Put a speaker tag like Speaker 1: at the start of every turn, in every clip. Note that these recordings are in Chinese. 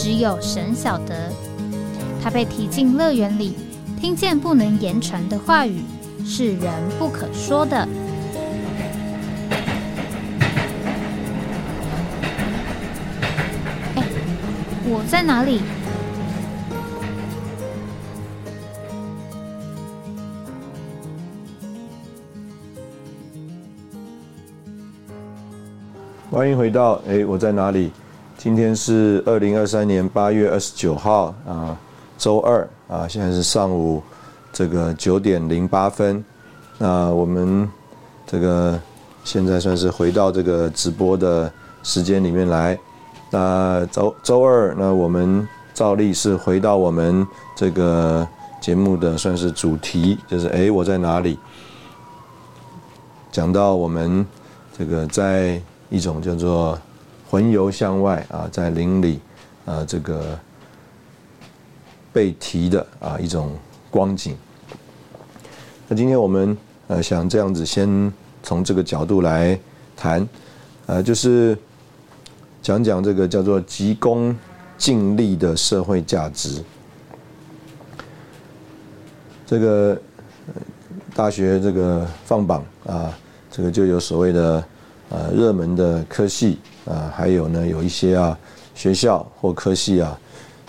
Speaker 1: 只有神晓得，他被提进乐园里，听见不能言传的话语，是人不可说的。哎，我在哪里？
Speaker 2: 欢迎回到哎，我在哪里？今天是二零二三年八月二十九号啊，周二啊，现在是上午这个九点零八分。那我们这个现在算是回到这个直播的时间里面来。那周周二，那我们照例是回到我们这个节目的算是主题，就是哎，我在哪里？讲到我们这个在一种叫做。魂游向外啊，在林里啊，这个被提的啊一种光景。那今天我们呃想这样子，先从这个角度来谈，呃，就是讲讲这个叫做急功近利的社会价值。这个大学这个放榜啊，这个就有所谓的呃热门的科系。啊，还有呢，有一些啊学校或科系啊，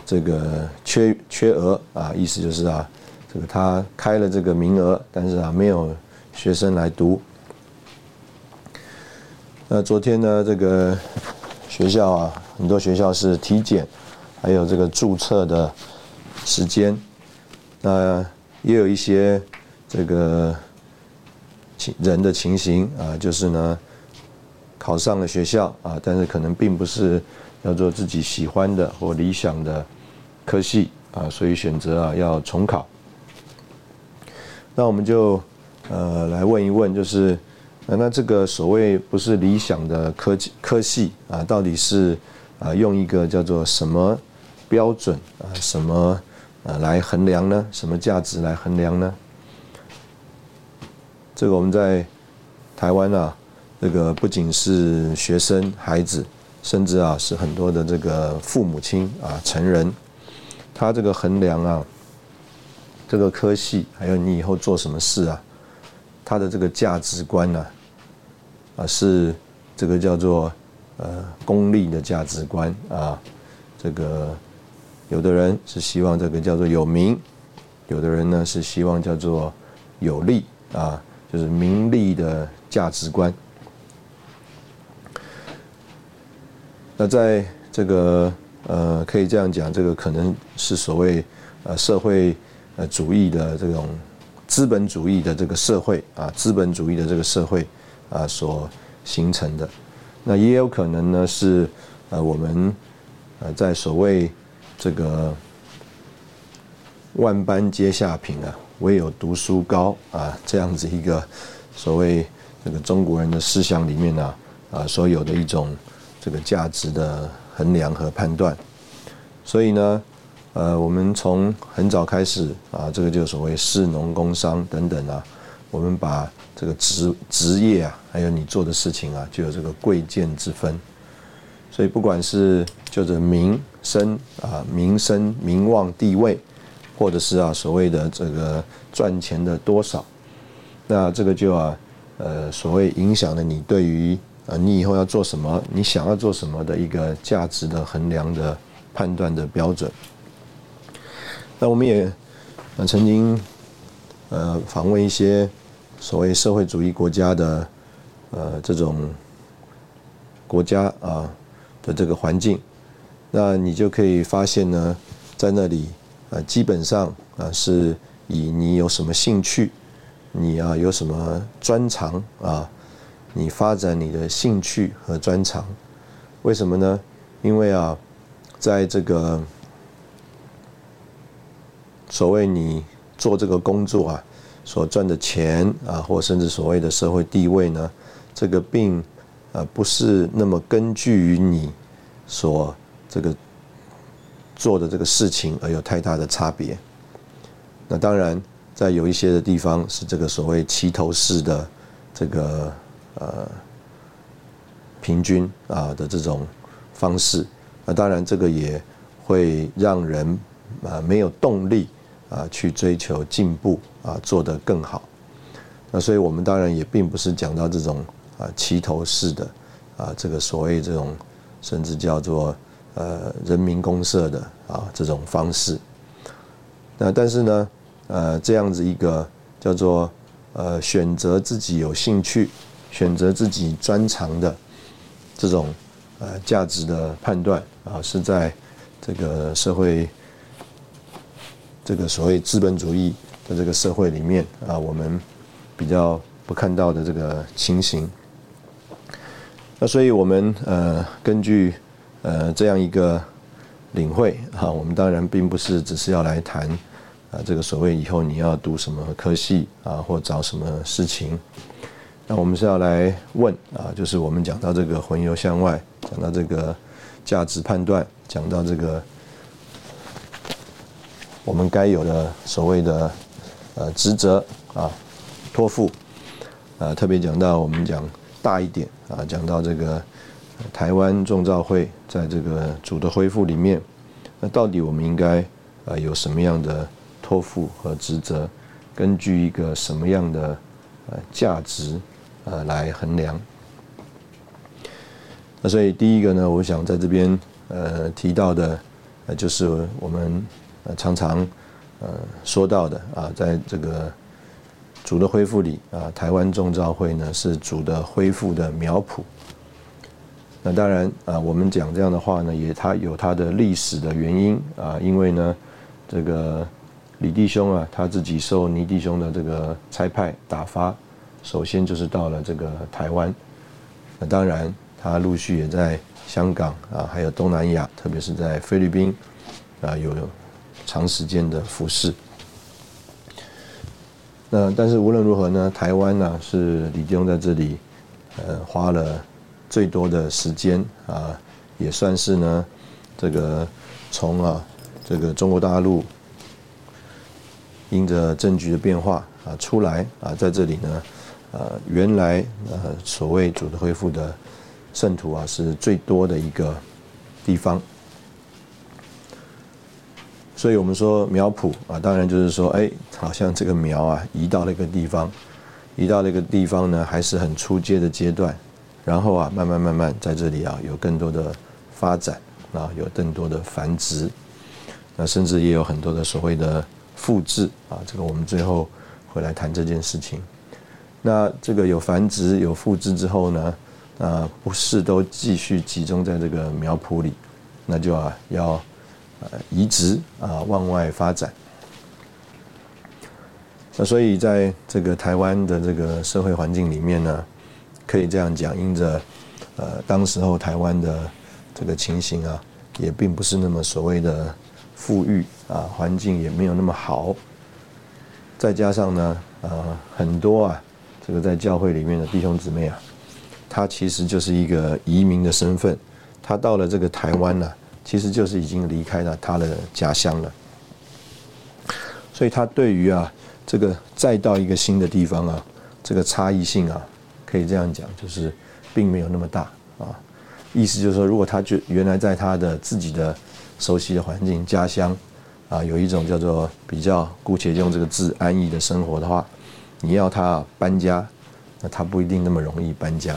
Speaker 2: 这个缺缺额啊，意思就是啊，这个他开了这个名额，但是啊没有学生来读。那昨天呢，这个学校啊，很多学校是体检，还有这个注册的时间，那也有一些这个情人的情形啊，就是呢。考上了学校啊，但是可能并不是要做自己喜欢的或理想的科系啊，所以选择啊要重考。那我们就呃来问一问，就是那这个所谓不是理想的科技科系啊，到底是啊用一个叫做什么标准啊什么呃来衡量呢？什么价值来衡量呢？这个我们在台湾啊。这个不仅是学生、孩子，甚至啊是很多的这个父母亲啊、成人，他这个衡量啊，这个科系，还有你以后做什么事啊，他的这个价值观呢，啊是这个叫做呃功利的价值观啊，这个有的人是希望这个叫做有名，有的人呢是希望叫做有利啊，就是名利的价值观。那在这个呃，可以这样讲，这个可能是所谓呃社会呃主义的这种资本主义的这个社会啊，资本主义的这个社会啊所形成的。那也有可能呢是呃我们呃在所谓这个万般皆下品啊，唯有读书高啊这样子一个所谓这个中国人的思想里面呢啊所有的一种。这个价值的衡量和判断，所以呢，呃，我们从很早开始啊，这个就所谓士农工商等等啊，我们把这个职职业啊，还有你做的事情啊，就有这个贵贱之分。所以不管是就着名声啊、名声、名望、地位，或者是啊所谓的这个赚钱的多少，那这个就啊，呃，所谓影响了你对于。啊，你以后要做什么？你想要做什么的一个价值的衡量的判断的标准。那我们也曾经呃访问一些所谓社会主义国家的呃这种国家啊的这个环境，那你就可以发现呢，在那里啊基本上啊是以你有什么兴趣，你啊有什么专长啊。你发展你的兴趣和专长，为什么呢？因为啊，在这个所谓你做这个工作啊，所赚的钱啊，或甚至所谓的社会地位呢，这个并呃不是那么根据于你所这个做的这个事情而有太大的差别。那当然，在有一些的地方是这个所谓齐头式的这个呃平均啊的这种方式，那当然这个也会让人啊没有动力啊去追求进步啊做得更好。那所以我们当然也并不是讲到这种啊齐头式的啊这个所谓这种甚至叫做呃人民公社的啊这种方式。那但是呢？呃，这样子一个叫做呃选择自己有兴趣、选择自己专长的这种呃价值的判断啊，是在这个社会这个所谓资本主义的这个社会里面啊，我们比较不看到的这个情形。那所以我们呃根据呃这样一个领会啊，我们当然并不是只是要来谈。啊，这个所谓以后你要读什么科系啊，或找什么事情，那我们是要来问啊，就是我们讲到这个魂游向外，讲到这个价值判断，讲到这个我们该有的所谓的呃职责啊，托付啊，特别讲到我们讲大一点啊，讲到这个台湾众造会在这个主的恢复里面，那到底我们应该啊有什么样的？托付和职责，根据一个什么样的呃价值呃来衡量？那所以第一个呢，我想在这边呃提到的呃就是我们呃常常呃说到的啊，在这个主的恢复里啊，台湾众召会呢是主的恢复的苗圃。那当然啊，我们讲这样的话呢，也它有它的历史的原因啊，因为呢这个。李弟兄啊，他自己受倪弟兄的这个差派打发，首先就是到了这个台湾。那当然，他陆续也在香港啊，还有东南亚，特别是在菲律宾啊，有长时间的服侍。那但是无论如何呢，台湾呢是李弟兄在这里呃花了最多的时间啊，也算是呢这个从啊这个中国大陆。因着政局的变化啊，出来啊，在这里呢，呃，原来呃所谓主的恢复的圣徒啊，是最多的一个地方。所以我们说苗圃啊，当然就是说，哎，好像这个苗啊，移到了一个地方，移到了一个地方呢，还是很初阶的阶段，然后啊，慢慢慢慢在这里啊，有更多的发展啊，有更多的繁殖，那甚至也有很多的所谓的。复制啊，这个我们最后会来谈这件事情。那这个有繁殖有复制之后呢，啊，不是都继续集中在这个苗圃里，那就啊要呃移植啊往外发展。那所以在这个台湾的这个社会环境里面呢，可以这样讲，因着呃当时候台湾的这个情形啊，也并不是那么所谓的。富裕啊，环境也没有那么好，再加上呢，呃，很多啊，这个在教会里面的弟兄姊妹啊，他其实就是一个移民的身份，他到了这个台湾呢，其实就是已经离开了他的家乡了，所以他对于啊，这个再到一个新的地方啊，这个差异性啊，可以这样讲，就是并没有那么大啊，意思就是说，如果他就原来在他的自己的。熟悉的环境、家乡，啊，有一种叫做比较姑且用这个字安逸的生活的话，你要他搬家，那他不一定那么容易搬家。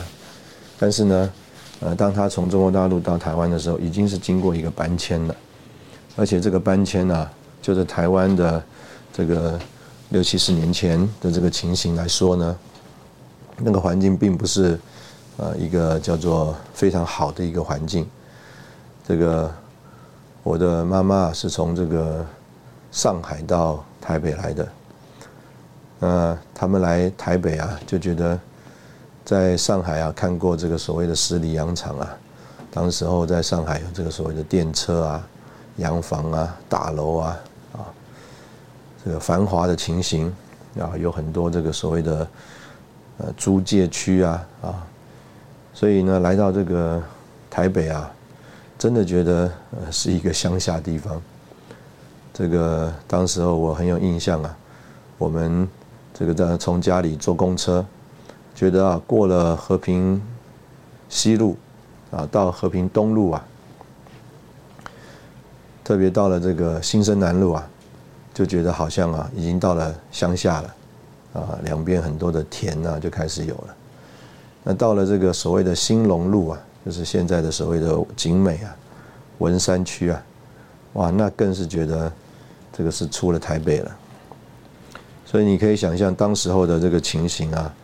Speaker 2: 但是呢，呃，当他从中国大陆到台湾的时候，已经是经过一个搬迁了，而且这个搬迁呢，就是台湾的这个六七十年前的这个情形来说呢，那个环境并不是呃一个叫做非常好的一个环境，这个。我的妈妈是从这个上海到台北来的，呃，他们来台北啊，就觉得在上海啊看过这个所谓的十里洋场啊，当时候在上海有这个所谓的电车啊、洋房啊、大楼啊，啊，这个繁华的情形啊，有很多这个所谓的呃租界区啊啊，所以呢，来到这个台北啊，真的觉得呃是一个乡下地方。这个当时候我很有印象啊，我们这个在从家里坐公车，觉得啊过了和平西路啊到和平东路啊，特别到了这个新生南路啊，就觉得好像啊已经到了乡下了啊，两边很多的田啊就开始有了。那到了这个所谓的兴隆路啊，就是现在的所谓的景美啊、文山区啊，哇，那更是觉得。这个是出了台北了，所以你可以想象当时候的这个情形啊，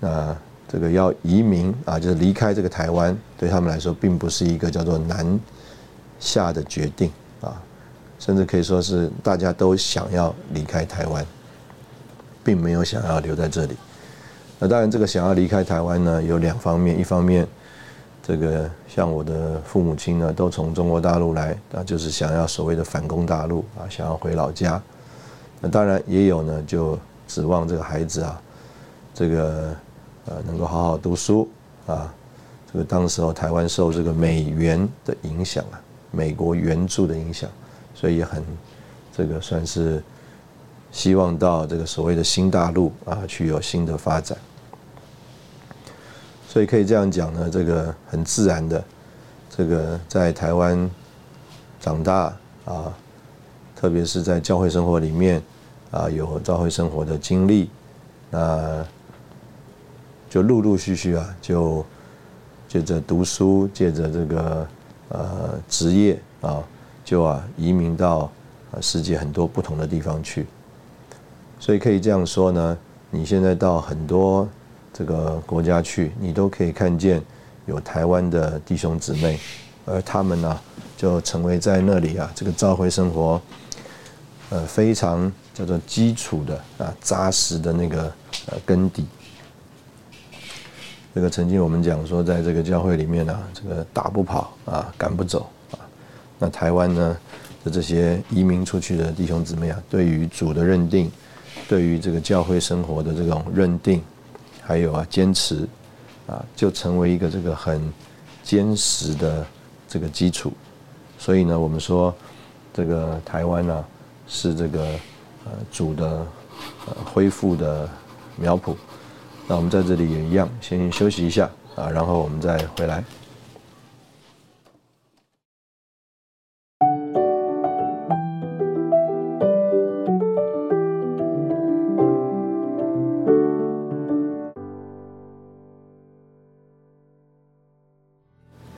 Speaker 2: 那这个要移民啊，就是离开这个台湾，对他们来说并不是一个叫做难下的决定啊，甚至可以说是大家都想要离开台湾，并没有想要留在这里。那当然，这个想要离开台湾呢，有两方面，一方面。这个像我的父母亲呢，都从中国大陆来，啊，就是想要所谓的反攻大陆啊，想要回老家。当然也有呢，就指望这个孩子啊，这个呃能够好好读书啊。这个当时候台湾受这个美元的影响啊，美国援助的影响，所以也很这个算是希望到这个所谓的新大陆啊去有新的发展。所以可以这样讲呢，这个很自然的，这个在台湾长大啊，特别是在教会生活里面啊，有教会生活的经历，那就陆陆续续啊，就借着读书，借着这个呃职业啊，就啊移民到世界很多不同的地方去。所以可以这样说呢，你现在到很多。这个国家去，你都可以看见有台湾的弟兄姊妹，而他们呢，就成为在那里啊，这个召会生活，呃，非常叫做基础的啊，扎实的那个呃根底。这个曾经我们讲说，在这个教会里面呢，这个打不跑啊，赶不走啊。那台湾呢的这些移民出去的弟兄姊妹啊，对于主的认定，对于这个教会生活的这种认定。还有啊，坚持，啊，就成为一个这个很坚实的这个基础。所以呢，我们说这个台湾呢是这个呃主的呃恢复的苗圃。那我们在这里也一样，先休息一下啊，然后我们再回来。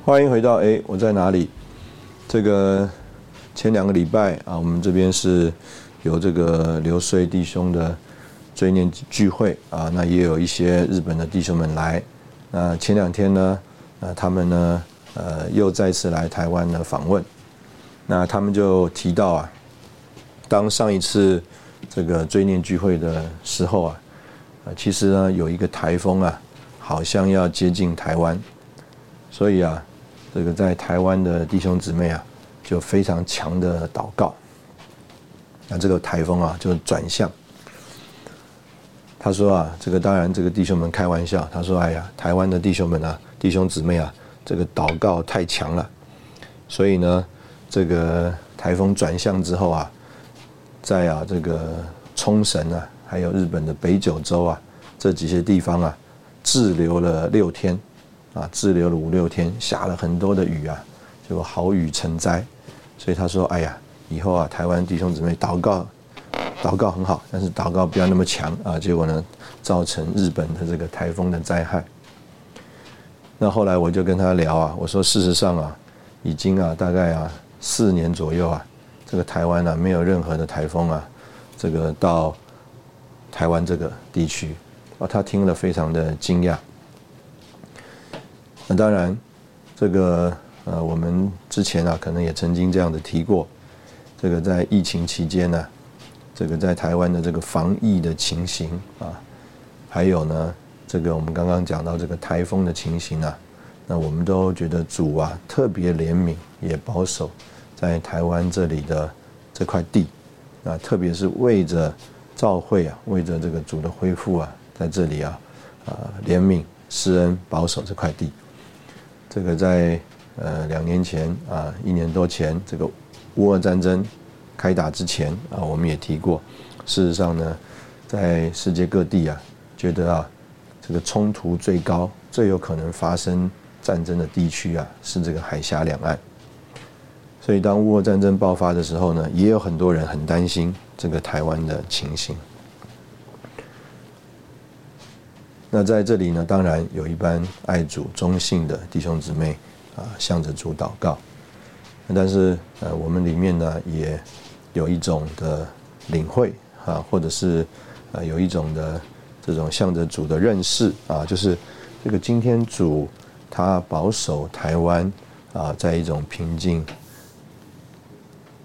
Speaker 2: 欢迎回到哎，我在哪里？这个前两个礼拜啊，我们这边是有这个刘穗弟兄的追念聚会啊，那也有一些日本的弟兄们来。那前两天呢，呃，他们呢，呃，又再次来台湾的访问。那他们就提到啊，当上一次这个追念聚会的时候啊，呃，其实呢，有一个台风啊，好像要接近台湾，所以啊。这个在台湾的弟兄姊妹啊，就非常强的祷告。那这个台风啊，就转向。他说啊，这个当然，这个弟兄们开玩笑。他说：“哎呀，台湾的弟兄们啊，弟兄姊妹啊，这个祷告太强了。所以呢，这个台风转向之后啊，在啊这个冲绳啊，还有日本的北九州啊，这几些地方啊，滞留了六天。”啊，滞留了五六天，下了很多的雨啊，就好雨成灾。所以他说：“哎呀，以后啊，台湾弟兄姊妹祷告，祷告很好，但是祷告不要那么强啊。”结果呢，造成日本的这个台风的灾害。那后来我就跟他聊啊，我说：“事实上啊，已经啊，大概啊四年左右啊，这个台湾呢没有任何的台风啊，这个到台湾这个地区啊。”他听了非常的惊讶。那当然，这个呃，我们之前啊，可能也曾经这样的提过，这个在疫情期间呢，这个在台湾的这个防疫的情形啊，还有呢，这个我们刚刚讲到这个台风的情形啊，那我们都觉得主啊特别怜悯，也保守在台湾这里的这块地，啊，特别是为着教会啊，为着这个主的恢复啊，在这里啊，啊怜悯、施恩、保守这块地。这个在呃两年前啊，一年多前，这个乌俄战争开打之前啊，我们也提过，事实上呢，在世界各地啊，觉得啊，这个冲突最高、最有可能发生战争的地区啊，是这个海峡两岸。所以，当乌俄战争爆发的时候呢，也有很多人很担心这个台湾的情形。那在这里呢，当然有一般爱主忠信的弟兄姊妹啊，向着主祷告。但是，呃，我们里面呢，也有一种的领会啊，或者是呃，有一种的这种向着主的认识啊，就是这个今天主他保守台湾啊，在一种平静。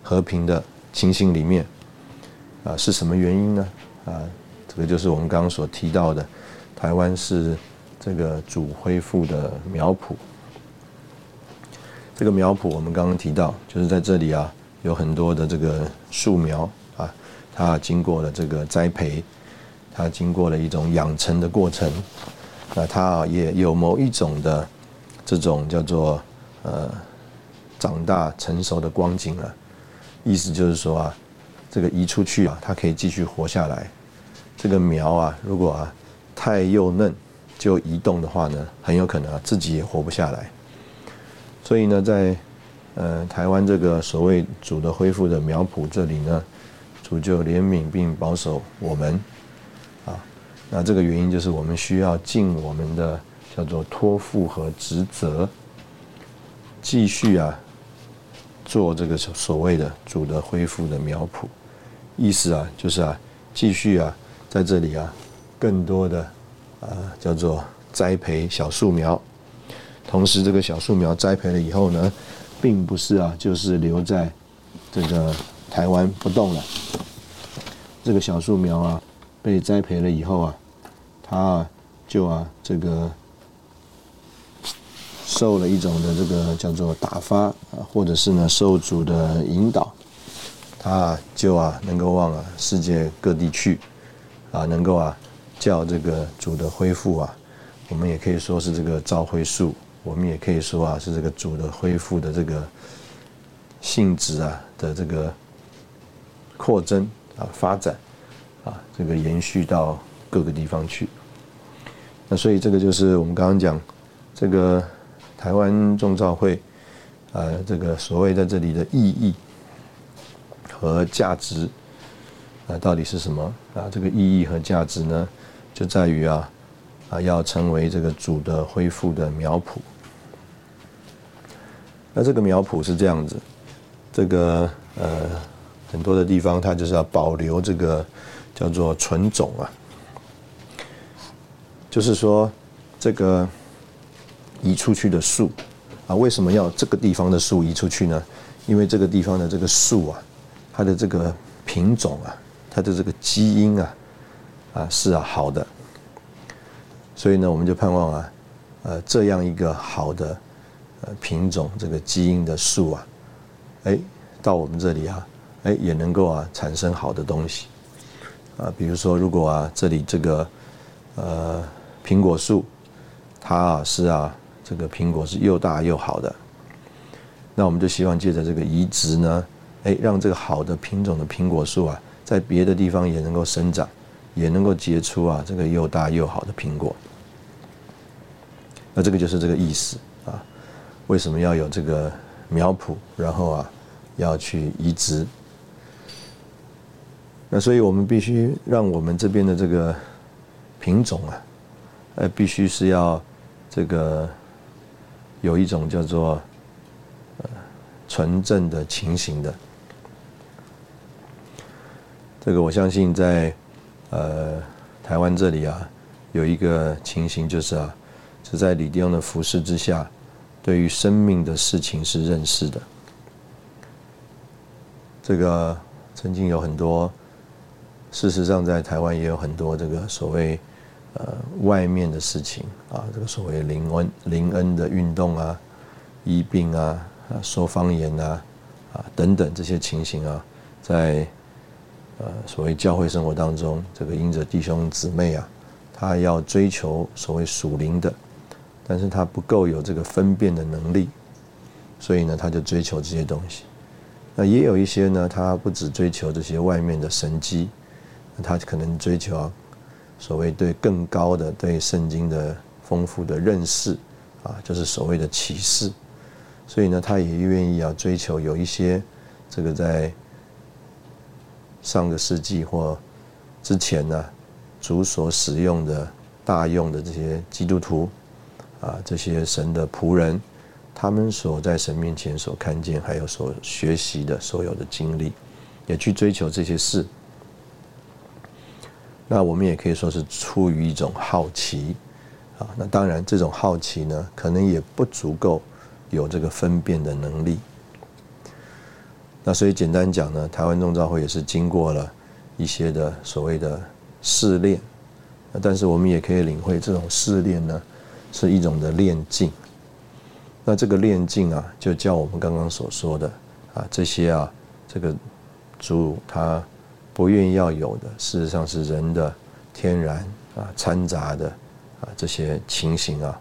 Speaker 2: 和平的情形里面，啊，是什么原因呢？啊，这个就是我们刚刚所提到的，台湾是这个主恢复的苗圃。这个苗圃我们刚刚提到，就是在这里啊，有很多的这个树苗啊，它经过了这个栽培，它经过了一种养成的过程，那它也有某一种的这种叫做呃长大成熟的光景了。意思就是说啊，这个移出去啊，它可以继续活下来。这个苗啊，如果啊太幼嫩就移动的话呢，很有可能啊自己也活不下来。所以呢，在呃台湾这个所谓主的恢复的苗圃这里呢，主就怜悯并保守我们啊。那这个原因就是我们需要尽我们的叫做托付和职责，继续啊。做这个所谓的主的恢复的苗圃，意思啊，就是啊，继续啊，在这里啊，更多的啊，叫做栽培小树苗。同时，这个小树苗栽培了以后呢，并不是啊，就是留在这个台湾不动了。这个小树苗啊，被栽培了以后啊，它，就啊，这个。受了一种的这个叫做打发啊，或者是呢受主的引导，他就啊能够往啊世界各地去，啊能够啊叫这个主的恢复啊，我们也可以说是这个召恢树，我们也可以说啊是这个主的恢复的这个性质啊的这个扩增啊发展啊这个延续到各个地方去。那所以这个就是我们刚刚讲这个。台湾众造会，呃，这个所谓在这里的意义和价值，啊，到底是什么？啊，这个意义和价值呢，就在于啊，啊，要成为这个主的恢复的苗圃。那这个苗圃是这样子，这个呃，很多的地方它就是要保留这个叫做纯种啊，就是说这个。移出去的树，啊，为什么要这个地方的树移出去呢？因为这个地方的这个树啊，它的这个品种啊，它的这个基因啊，啊是啊好的，所以呢，我们就盼望啊，呃，这样一个好的品种这个基因的树啊，哎，到我们这里啊，哎，也能够啊产生好的东西，啊，比如说如果啊这里这个呃苹果树，它啊是啊。这个苹果是又大又好的，那我们就希望借着这个移植呢，哎，让这个好的品种的苹果树啊，在别的地方也能够生长，也能够结出啊这个又大又好的苹果。那这个就是这个意思。为什么要有这个苗圃，然后啊要去移植？那所以我们必须让我们这边的这个品种啊，呃，必须是要这个。有一种叫做纯正的情形的，这个我相信在呃台湾这里啊，有一个情形就是啊，是在李定的服饰之下，对于生命的事情是认识的。这个曾经有很多，事实上在台湾也有很多这个所谓。呃，外面的事情啊，这个所谓灵恩灵恩的运动啊，医病啊，啊说方言啊，啊等等这些情形啊，在呃所谓教会生活当中，这个因着弟兄姊妹啊，他要追求所谓属灵的，但是他不够有这个分辨的能力，所以呢，他就追求这些东西。那也有一些呢，他不只追求这些外面的神机，他可能追求所谓对更高的对圣经的丰富的认识啊，就是所谓的启示。所以呢，他也愿意要追求有一些这个在上个世纪或之前呢，主所使用的大用的这些基督徒啊，这些神的仆人，他们所在神面前所看见，还有所学习的所有的经历，也去追求这些事。那我们也可以说是出于一种好奇啊。那当然，这种好奇呢，可能也不足够。有这个分辨的能力，那所以简单讲呢，台湾众召会也是经过了一些的所谓的试炼，但是我们也可以领会这种试炼呢是一种的炼境。那这个炼境啊，就叫我们刚刚所说的啊这些啊这个主他不愿意要有的，事实上是人的天然啊掺杂的啊这些情形啊，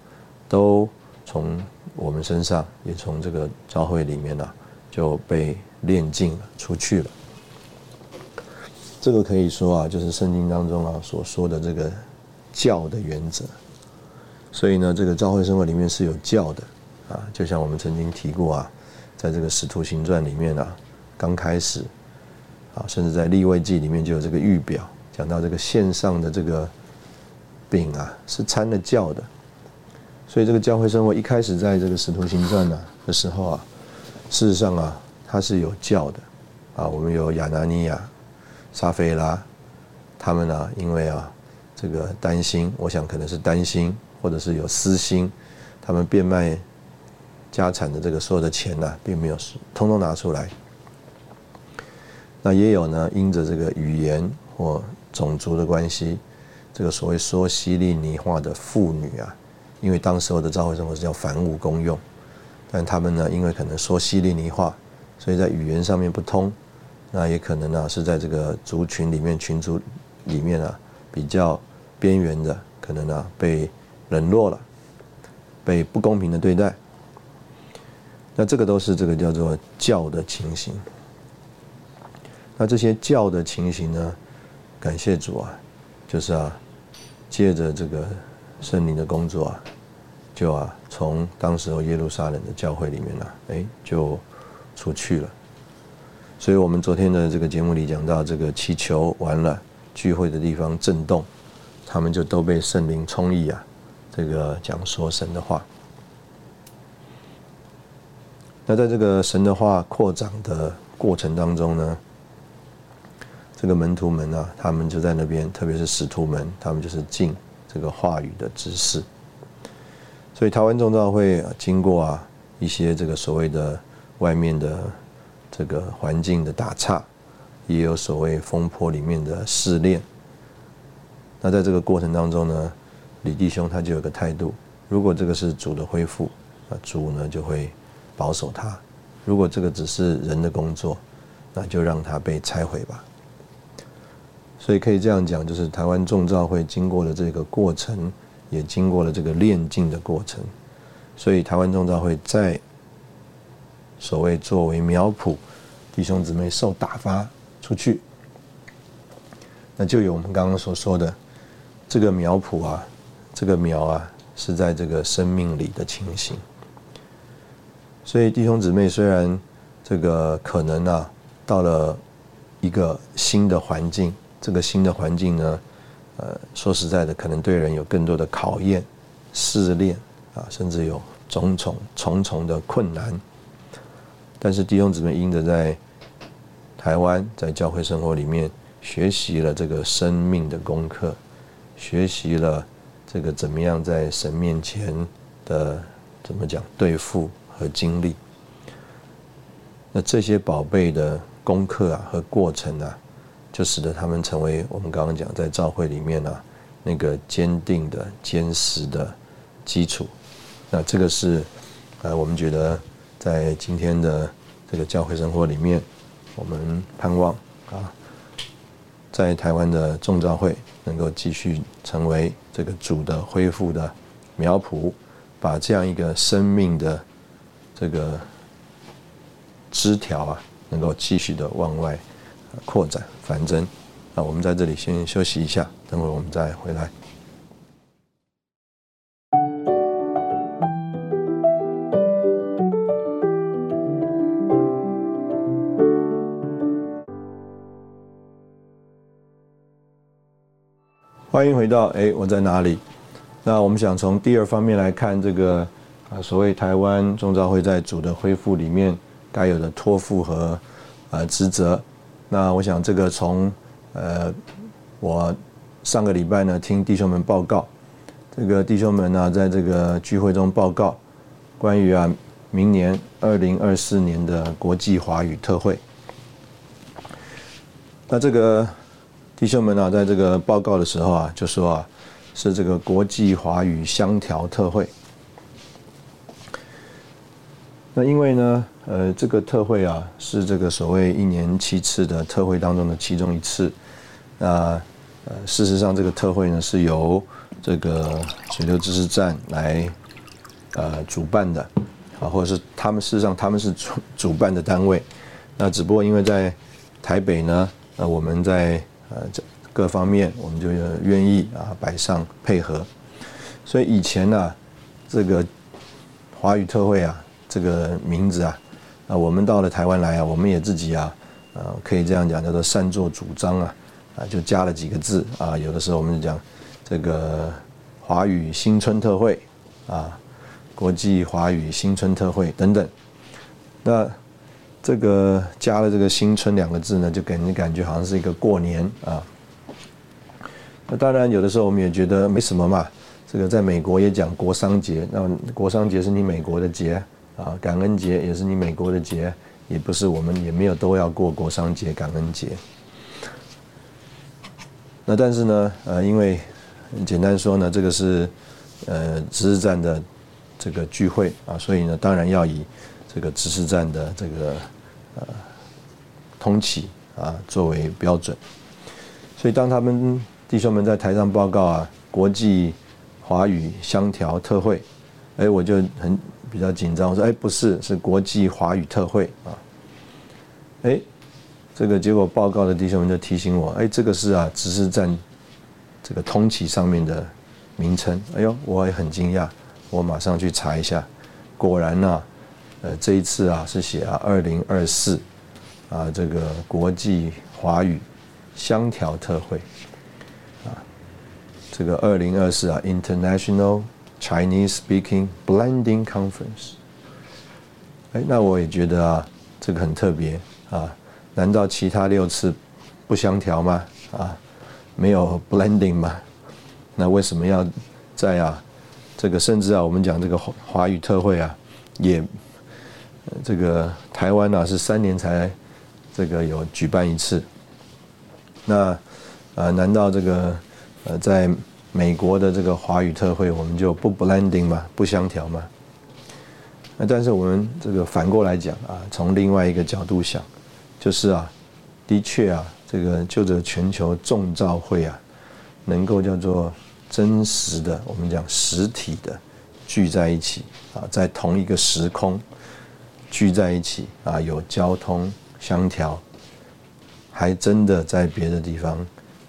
Speaker 2: 都从。我们身上也从这个教会里面呢就被炼尽了出去了。这个可以说啊，就是圣经当中啊所说的这个教的原则。所以呢，这个教会生活里面是有教的啊，就像我们曾经提过啊，在这个使徒行传里面啊，刚开始啊，甚至在立位记里面就有这个预表，讲到这个线上的这个饼啊是掺了教的。所以这个教会生活一开始在这个使徒行传呢的时候啊，事实上啊，它是有教的，啊，我们有亚拿尼亚、撒菲拉，他们呢，因为啊，这个担心，我想可能是担心，或者是有私心，他们变卖家产的这个所有的钱呢，并没有通通拿出来。那也有呢，因着这个语言或种族的关系，这个所谓说西利尼话的妇女啊。因为当时候的教会生活是叫凡物公用，但他们呢，因为可能说西利尼话，所以在语言上面不通，那也可能呢是在这个族群里面、群族里面啊比较边缘的，可能呢被冷落了，被不公平的对待。那这个都是这个叫做教的情形。那这些教的情形呢，感谢主啊，就是啊，借着这个。圣灵的工作啊，就啊，从当时候耶路撒冷的教会里面呢，哎，就出去了。所以我们昨天的这个节目里讲到，这个祈求完了，聚会的地方震动，他们就都被圣灵充溢啊，这个讲说神的话。那在这个神的话扩展的过程当中呢，这个门徒们呢，他们就在那边，特别是使徒们，他们就是进。这个话语的知识，所以台湾众召会经过啊一些这个所谓的外面的这个环境的打岔，也有所谓风波里面的试炼。那在这个过程当中呢，李弟兄他就有个态度：如果这个是主的恢复，那主呢就会保守他；如果这个只是人的工作，那就让他被拆毁吧。所以可以这样讲，就是台湾众召会经过了这个过程，也经过了这个炼境的过程。所以台湾众召会在所谓作为苗圃，弟兄姊妹受打发出去，那就有我们刚刚所说的这个苗圃啊，这个苗啊是在这个生命里的情形。所以弟兄姊妹虽然这个可能啊，到了一个新的环境。这个新的环境呢，呃，说实在的，可能对人有更多的考验、试炼啊，甚至有种种重重的困难。但是弟兄姊妹因着在台湾在教会生活里面学习了这个生命的功课，学习了这个怎么样在神面前的怎么讲对付和经历，那这些宝贝的功课啊和过程啊。就使得他们成为我们刚刚讲在教会里面呢那个坚定的、坚实的基础。那这个是呃，我们觉得在今天的这个教会生活里面，我们盼望啊，在台湾的众召会能够继续成为这个主的恢复的苗圃，把这样一个生命的这个枝条啊，能够继续的往外扩展繁增。那我们在这里先休息一下，等会我们再回来。欢迎回到哎，我在哪里？那我们想从第二方面来看这个啊，所谓台湾中召会在主的恢复里面该有的托付和呃职责。那我想这个从呃我上个礼拜呢听弟兄们报告，这个弟兄们呢在这个聚会中报告关于啊明年二零二四年的国际华语特会。那这个。弟兄们啊，在这个报告的时候啊，就说啊，是这个国际华语相调特会。那因为呢，呃，这个特会啊，是这个所谓一年七次的特会当中的其中一次。那呃，事实上，这个特会呢是由这个水流知识站来呃主办的，啊，或者是他们事实上他们是主主办的单位。那只不过因为在台北呢，呃，我们在呃，这各方面我们就愿意啊摆上配合，所以以前呢，这个华语特会啊，这个名字啊，啊，我们到了台湾来啊，我们也自己啊，呃，可以这样讲，叫做擅作主张啊，啊，就加了几个字啊，有的时候我们就讲这个华语新春特会啊，国际华语新春特会等等，那。这个加了这个“新春”两个字呢，就给人感觉好像是一个过年啊。那当然，有的时候我们也觉得没什么嘛。这个在美国也讲国商节，那国商节是你美国的节啊，感恩节也是你美国的节，也不是我们也没有都要过国商节、感恩节。那但是呢，呃，因为简单说呢，这个是呃知识站的这个聚会啊，所以呢，当然要以。这个知识站的这个呃通启啊作为标准，所以当他们弟兄们在台上报告啊，国际华语相调特会，哎，我就很比较紧张，我说哎不是，是国际华语特会啊，哎，这个结果报告的弟兄们就提醒我，哎，这个是啊知识站这个通启上面的名称，哎呦，我也很惊讶，我马上去查一下，果然呢。呃，这一次啊是写啊二零二四啊这个国际华语相调特会啊，这个二零二四啊 International Chinese Speaking Blending Conference。哎，那我也觉得啊这个很特别啊，难道其他六次不相调吗？啊，没有 blending 吗？那为什么要在啊这个甚至啊我们讲这个华华语特会啊也。这个台湾呢是三年才这个有举办一次，那呃难道这个呃在美国的这个华语特会我们就不 blending 吗？不相调吗？那但是我们这个反过来讲啊，从另外一个角度想，就是啊，的确啊，这个就这全球众召会啊，能够叫做真实的，我们讲实体的聚在一起啊，在同一个时空。聚在一起啊，有交通相调，还真的在别的地方，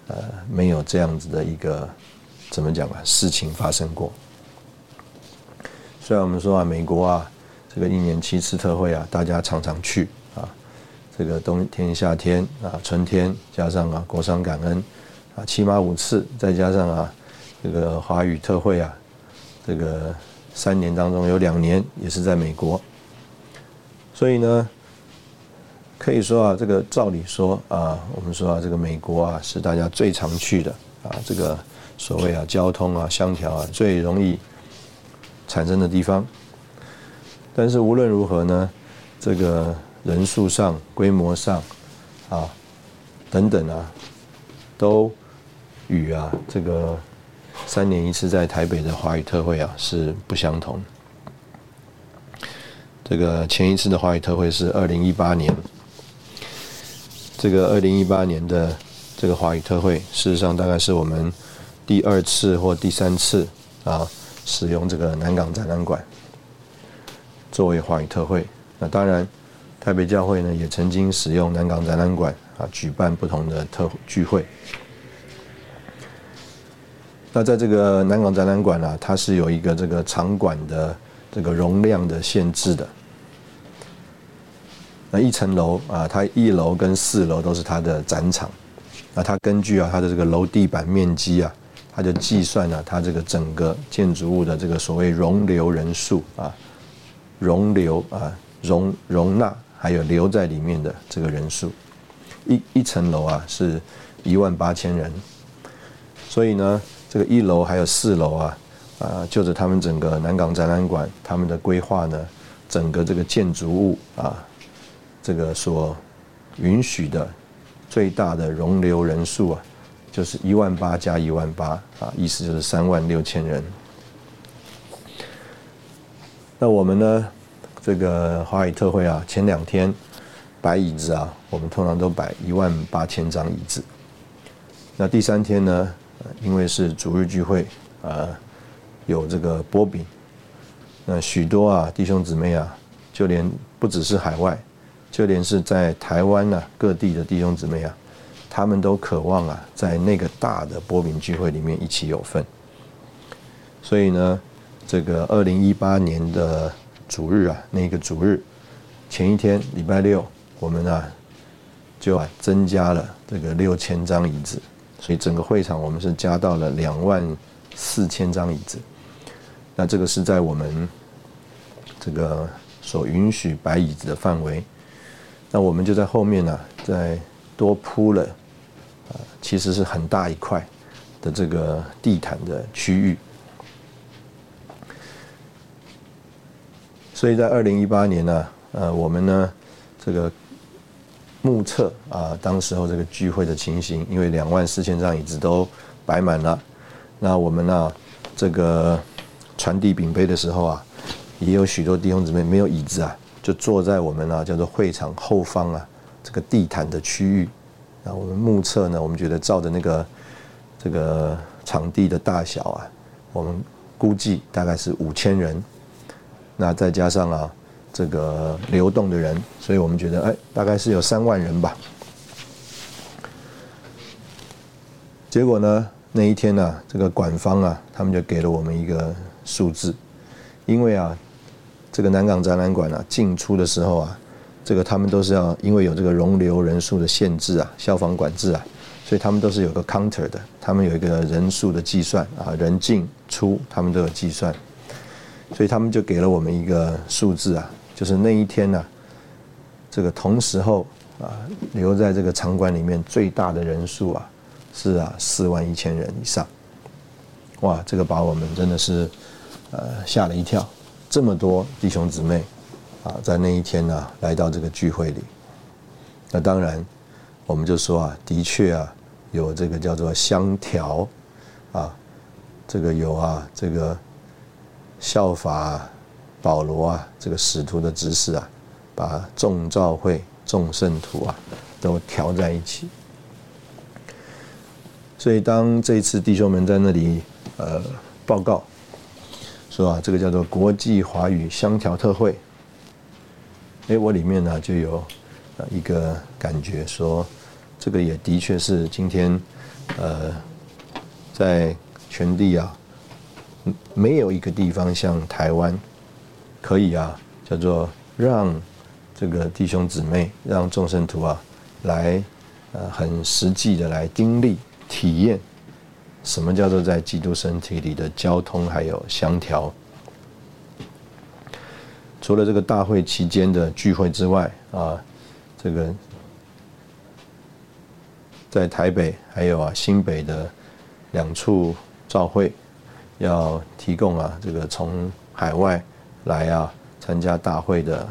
Speaker 2: 呃，没有这样子的一个怎么讲啊，事情发生过。虽然我们说啊，美国啊，这个一年七次特会啊，大家常常去啊，这个冬天、夏天啊，春天加上啊，国商感恩啊，起码五次，再加上啊，这个华语特会啊，这个三年当中有两年也是在美国。所以呢，可以说啊，这个照理说啊，我们说啊，这个美国啊是大家最常去的啊，这个所谓啊交通啊香调啊最容易产生的地方。但是无论如何呢，这个人数上、规模上啊等等啊，都与啊这个三年一次在台北的华语特会啊是不相同。这个前一次的华语特会是二零一八年，这个二零一八年的这个华语特会，事实上大概是我们第二次或第三次啊使用这个南港展览馆作为华语特会。那当然，台北教会呢也曾经使用南港展览馆啊举办不同的特聚会。那在这个南港展览馆呢，它是有一个这个场馆的这个容量的限制的。那一层楼啊，它一楼跟四楼都是它的展场。那它根据啊它的这个楼地板面积啊，它就计算了它这个整个建筑物的这个所谓容留人数啊，容留啊容容纳还有留在里面的这个人数，一一层楼啊是一万八千人。所以呢，这个一楼还有四楼啊啊，就着他们整个南港展览馆他们的规划呢，整个这个建筑物啊。这个所允许的最大的容留人数啊，就是一万八加一万八啊，意思就是三万六千人。那我们呢，这个华语特会啊，前两天摆椅子啊，我们通常都摆一万八千张椅子。那第三天呢，因为是主日聚会啊，有这个波饼，那许多啊弟兄姊妹啊，就连不只是海外。就连是在台湾呢，各地的弟兄姊妹啊，他们都渴望啊，在那个大的波饼聚会里面一起有份。所以呢，这个二零一八年的主日啊，那个主日前一天礼拜六，我们啊就啊增加了这个六千张椅子，所以整个会场我们是加到了两万四千张椅子。那这个是在我们这个所允许摆椅子的范围。那我们就在后面呢，再多铺了，啊，其实是很大一块的这个地毯的区域。所以在二零一八年呢，呃，我们呢这个目测啊，当时候这个聚会的情形，因为两万四千张椅子都摆满了，那我们呢这个传递饼杯的时候啊，也有许多弟兄姊妹没有椅子啊。就坐在我们啊叫做会场后方啊这个地毯的区域，那我们目测呢，我们觉得照着那个这个场地的大小啊，我们估计大概是五千人，那再加上啊这个流动的人，所以我们觉得哎大概是有三万人吧。结果呢那一天呢，这个管方啊他们就给了我们一个数字，因为啊。这个南港展览馆啊，进出的时候啊，这个他们都是要因为有这个容留人数的限制啊，消防管制啊，所以他们都是有个 counter 的，他们有一个人数的计算啊，人进出他们都有计算，所以他们就给了我们一个数字啊，就是那一天呢，这个同时候啊，留在这个场馆里面最大的人数啊，是啊四万一千人以上，哇，这个把我们真的是呃吓了一跳。这么多弟兄姊妹啊，在那一天呢，来到这个聚会里。那当然，我们就说啊，的确啊，有这个叫做相调啊，这个有啊，这个效法保罗啊，这个使徒的指示啊，把众教会、众圣徒啊，都调在一起。所以，当这一次弟兄们在那里呃报告。说啊，这个叫做国际华语香调特会。哎，我里面呢就有一个感觉，说这个也的确是今天呃在全地啊，没有一个地方像台湾可以啊叫做让这个弟兄姊妹、让众生徒啊来呃很实际的来经历体验。什么叫做在基督身体里的交通还有相调？除了这个大会期间的聚会之外啊，这个在台北还有啊新北的两处召会，要提供啊这个从海外来啊参加大会的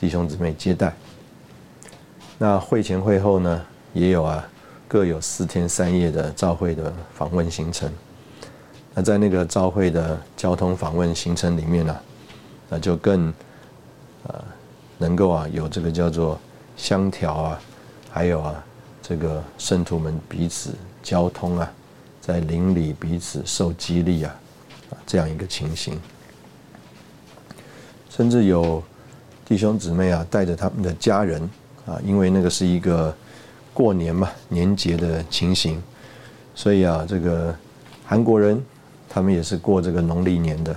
Speaker 2: 弟兄姊妹接待。那会前会后呢，也有啊。各有四天三夜的召会的访问行程，那在那个召会的交通访问行程里面呢，那就更呃能够啊有这个叫做相调啊，还有啊这个圣徒们彼此交通啊，在邻里彼此受激励啊，啊这样一个情形。甚至有弟兄姊妹啊，带着他们的家人啊，因为那个是一个过年嘛，年节的情形，所以啊，这个韩国人他们也是过这个农历年的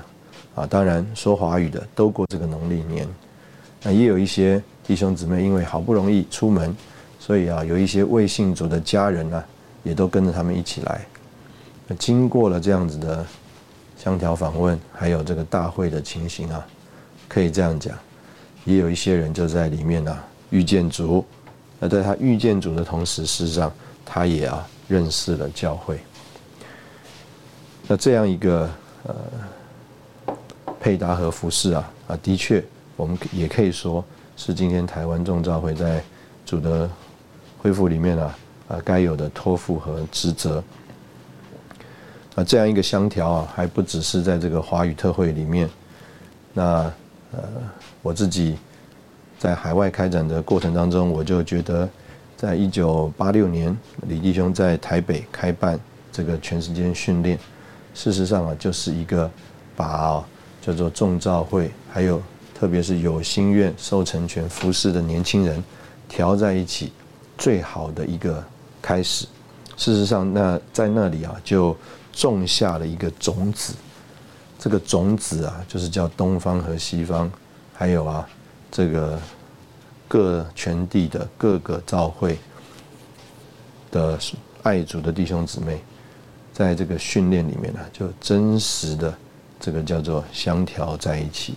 Speaker 2: 啊。当然说华语的都过这个农历年。那也有一些弟兄姊妹，因为好不容易出门，所以啊，有一些未信主的家人呢，也都跟着他们一起来。经过了这样子的相调访问，还有这个大会的情形啊。可以这样讲，也有一些人就在里面呢遇见主，那在他遇见主的同时，事实上他也啊认识了教会。那这样一个呃配搭和服饰啊啊，的确，我们也可以说是今天台湾众教会在主的恢复里面啊啊该有的托付和职责。啊这样一个相调啊，还不只是在这个华语特会里面，那。呃，我自己在海外开展的过程当中，我就觉得，在一九八六年，李弟兄在台北开办这个全时间训练，事实上啊，就是一个把叫做众召会，还有特别是有心愿受成全服侍的年轻人调在一起，最好的一个开始。事实上，那在那里啊，就种下了一个种子。这个种子啊，就是叫东方和西方，还有啊，这个各全地的各个教会的爱主的弟兄姊妹，在这个训练里面呢，就真实的这个叫做相调在一起，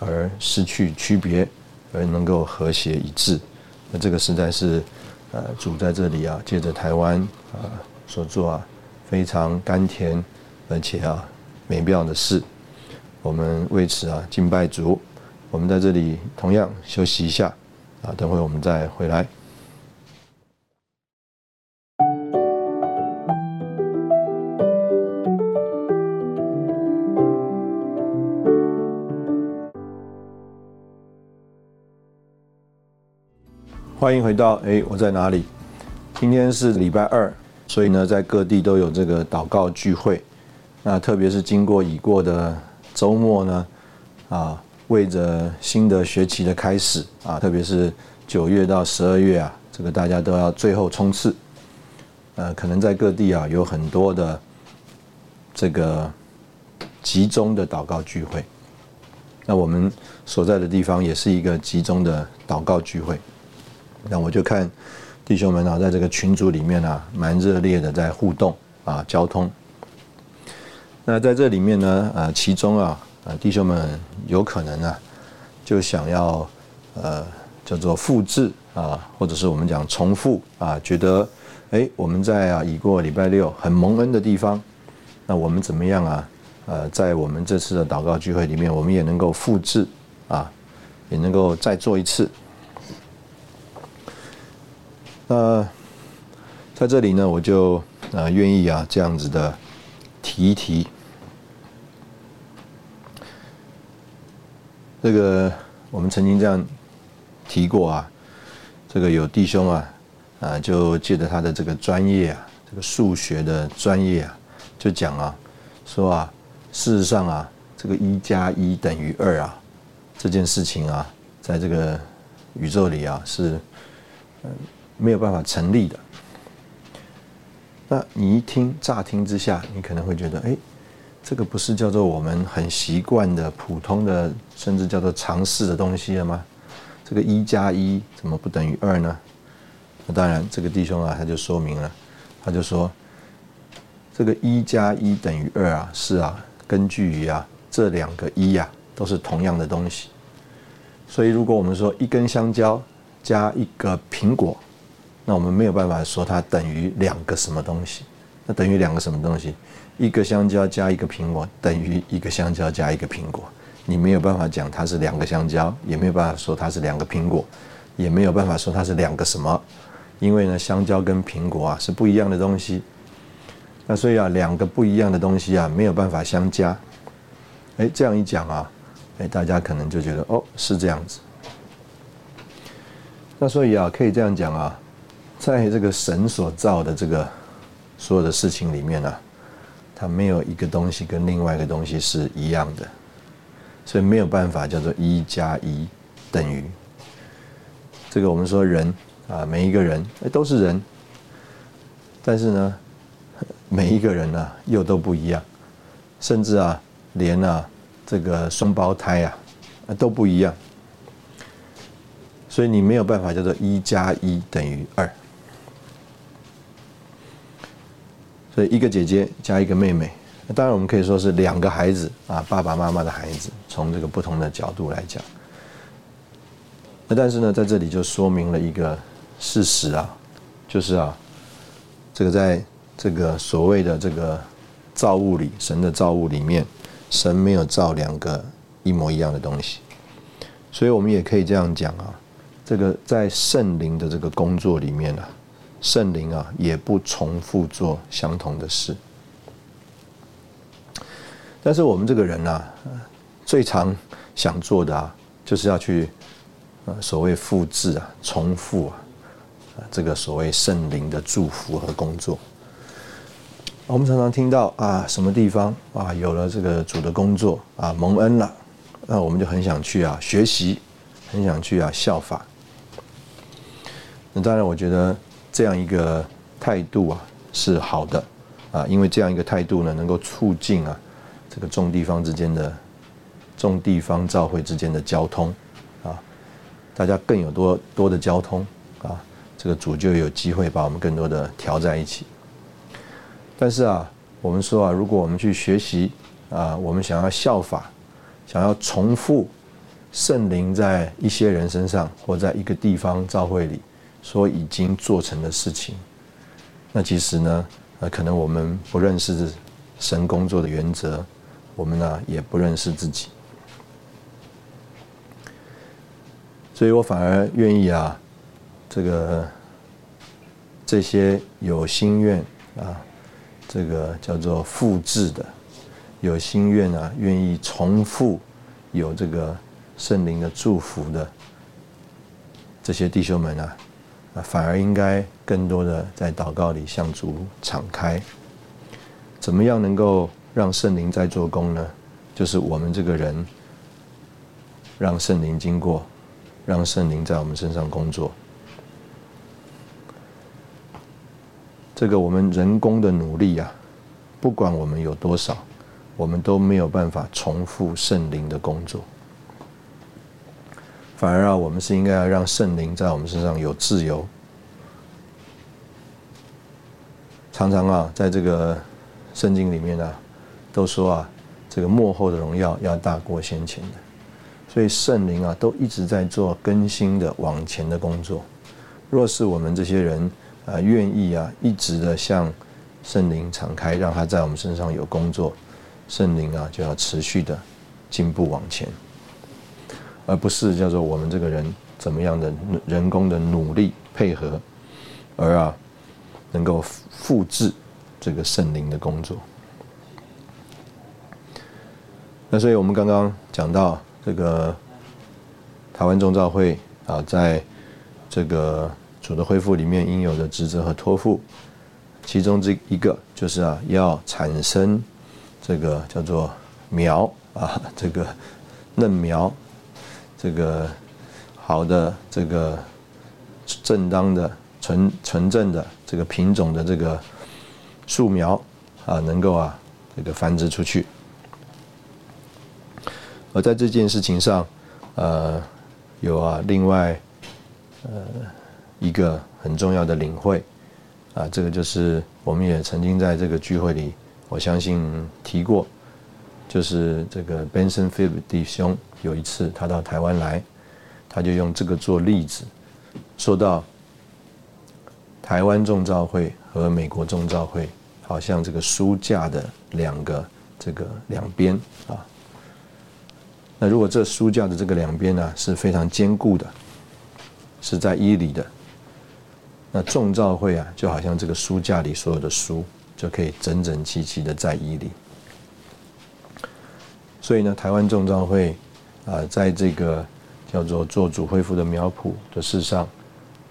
Speaker 2: 而失去区别，而能够和谐一致。那这个实在是呃主在这里啊，借着台湾啊所做啊，非常甘甜，而且啊。美妙的事，我们为此啊敬拜主。我们在这里同样休息一下啊，等会我们再回来。欢迎回到哎，我在哪里？今天是礼拜二，所以呢，在各地都有这个祷告聚会。那特别是经过已过的周末呢，啊，为着新的学期的开始啊，特别是九月到十二月啊，这个大家都要最后冲刺。呃，可能在各地啊有很多的这个集中的祷告聚会。那我们所在的地方也是一个集中的祷告聚会。那我就看弟兄们啊，在这个群组里面啊，蛮热烈的在互动啊，交通。那在这里面呢，呃，其中啊，啊，弟兄们有可能呢，就想要呃，叫做复制啊，或者是我们讲重复啊，觉得，哎，我们在啊已过礼拜六很蒙恩的地方，那我们怎么样啊？呃，在我们这次的祷告聚会里面，我们也能够复制啊，也能够再做一次。那在这里呢，我就呃愿意啊这样子的。提一提，这个我们曾经这样提过啊，这个有弟兄啊，啊，就借着他的这个专业啊，这个数学的专业啊，就讲啊，说啊，事实上啊，这个一加一等于二啊，这件事情啊，在这个宇宙里啊，是没有办法成立的。那你一听，乍听之下，你可能会觉得，哎，这个不是叫做我们很习惯的、普通的，甚至叫做常识的东西了吗？这个一加一怎么不等于二呢？那当然，这个弟兄啊，他就说明了，他就说，这个一加一等于二啊，是啊，根据于啊这两个一呀，都是同样的东西。所以，如果我们说一根香蕉加一个苹果。那我们没有办法说它等于两个什么东西，那等于两个什么东西？一个香蕉加一个苹果等于一个香蕉加一个苹果，你没有办法讲它是两个香蕉，也没有办法说它是两个苹果，也没有办法说它是两个什么，因为呢，香蕉跟苹果啊是不一样的东西。那所以啊，两个不一样的东西啊没有办法相加。哎，这样一讲啊，哎，大家可能就觉得哦是这样子。那所以啊，可以这样讲啊。在这个神所造的这个所有的事情里面呢，它没有一个东西跟另外一个东西是一样的，所以没有办法叫做一加一等于。这个我们说人啊，每一个人都是人，但是呢，每一个人呢又都不一样，甚至啊，连啊这个双胞胎啊都不一样，所以你没有办法叫做一加一等于二。所以一个姐姐加一个妹妹，那当然我们可以说是两个孩子啊，爸爸妈妈的孩子。从这个不同的角度来讲，那但是呢，在这里就说明了一个事实啊，就是啊，这个在这个所谓的这个造物里，神的造物里面，神没有造两个一模一样的东西。所以我们也可以这样讲啊，这个在圣灵的这个工作里面呢。圣灵啊，也不重复做相同的事。但是我们这个人呢，最常想做的啊，就是要去呃所谓复制啊、重复啊，这个所谓圣灵的祝福和工作。我们常常听到啊，什么地方啊有了这个主的工作啊，蒙恩了，那我们就很想去啊学习，很想去啊效法。那当然，我觉得。这样一个态度啊是好的啊，因为这样一个态度呢，能够促进啊这个众地方之间的众地方教会之间的交通啊，大家更有多多的交通啊，这个主就有机会把我们更多的调在一起。但是啊，我们说啊，如果我们去学习啊，我们想要效法，想要重复圣灵在一些人身上或在一个地方教会里。说已经做成的事情，那其实呢，呃，可能我们不认识神工作的原则，我们呢也不认识自己，所以我反而愿意啊，这个这些有心愿啊，这个叫做复制的，有心愿啊，愿意重复有这个圣灵的祝福的这些弟兄们啊。啊，反而应该更多的在祷告里向主敞开。怎么样能够让圣灵在做工呢？就是我们这个人，让圣灵经过，让圣灵在我们身上工作。这个我们人工的努力啊，不管我们有多少，我们都没有办法重复圣灵的工作。反而啊，我们是应该要让圣灵在我们身上有自由。常常啊，在这个圣经里面呢，都说啊，这个幕后的荣耀要大过先前的，所以圣灵啊，都一直在做更新的往前的工作。若是我们这些人啊，愿意啊，一直的向圣灵敞开，让他在我们身上有工作，圣灵啊，就要持续的进步往前。而不是叫做我们这个人怎么样的人工的努力配合，而啊能够复制这个圣灵的工作。那所以我们刚刚讲到这个台湾众召会啊，在这个主的恢复里面应有的职责和托付，其中这一个就是啊要产生这个叫做苗啊这个嫩苗。这个好的，这个正当的、纯纯正的这个品种的这个树苗啊，能够啊这个繁殖出去。而在这件事情上，呃，有啊另外呃一个很重要的领会啊，这个就是我们也曾经在这个聚会里，我相信提过。就是这个 Benson Philip 弟兄有一次他到台湾来，他就用这个做例子，说到台湾众召会和美国众召会，好像这个书架的两个这个两边啊。那如果这书架的这个两边呢是非常坚固的，是在伊犁的，那众召会啊就好像这个书架里所有的书就可以整整齐齐的在伊犁。所以呢，台湾众召会啊，在这个叫做做主恢复的苗圃的事上，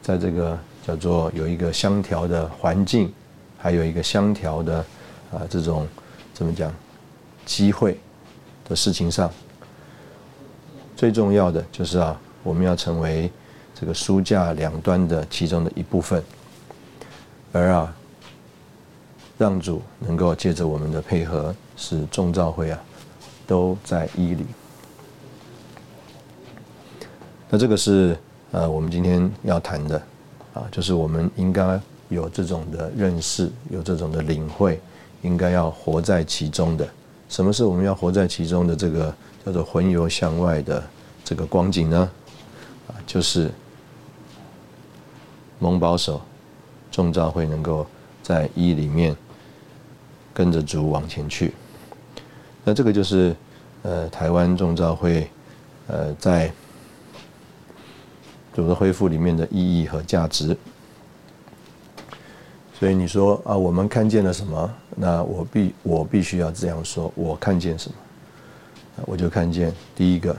Speaker 2: 在这个叫做有一个相调的环境，还有一个相调的啊这种怎么讲机会的事情上，最重要的就是啊，我们要成为这个书架两端的其中的一部分，而啊，让主能够借着我们的配合，使众召会啊都在一里。那这个是呃我们今天要谈的啊，就是我们应该有这种的认识，有这种的领会，应该要活在其中的。什么是我们要活在其中的这个叫做魂游向外的这个光景呢？啊，就是蒙保守，众召会能够在一里面跟着主往前去。那这个就是呃台湾众召会呃在。主的恢复里面的意义和价值，所以你说啊，我们看见了什么？那我必我必须要这样说，我看见什么？我就看见第一个，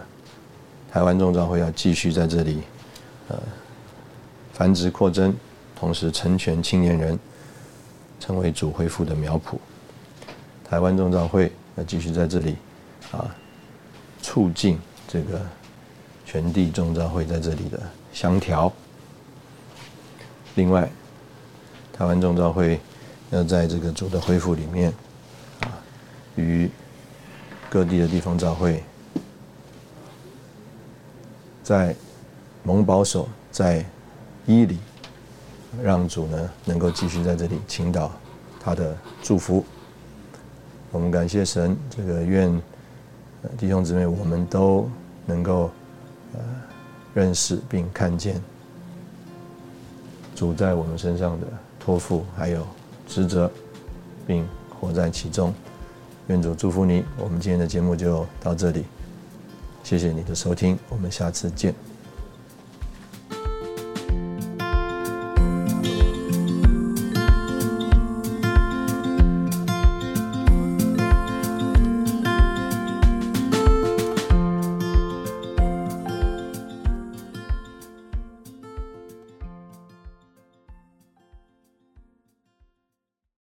Speaker 2: 台湾众召会要继续在这里，呃，繁殖扩增，同时成全青年人，成为主恢复的苗圃。台湾众召会要继续在这里，啊，促进这个全地众召会在这里的。相调。另外，台湾众召会要在这个主的恢复里面，啊，与各地的地方召会，在蒙保守，在伊里，让主呢能够继续在这里倾倒他的祝福。我们感谢神，这个愿弟兄姊妹，我们都能够呃。认识并看见主在我们身上的托付，还有职责，并活在其中。愿主祝福你。我们今天的节目就到这里，谢谢你的收听，我们下次见。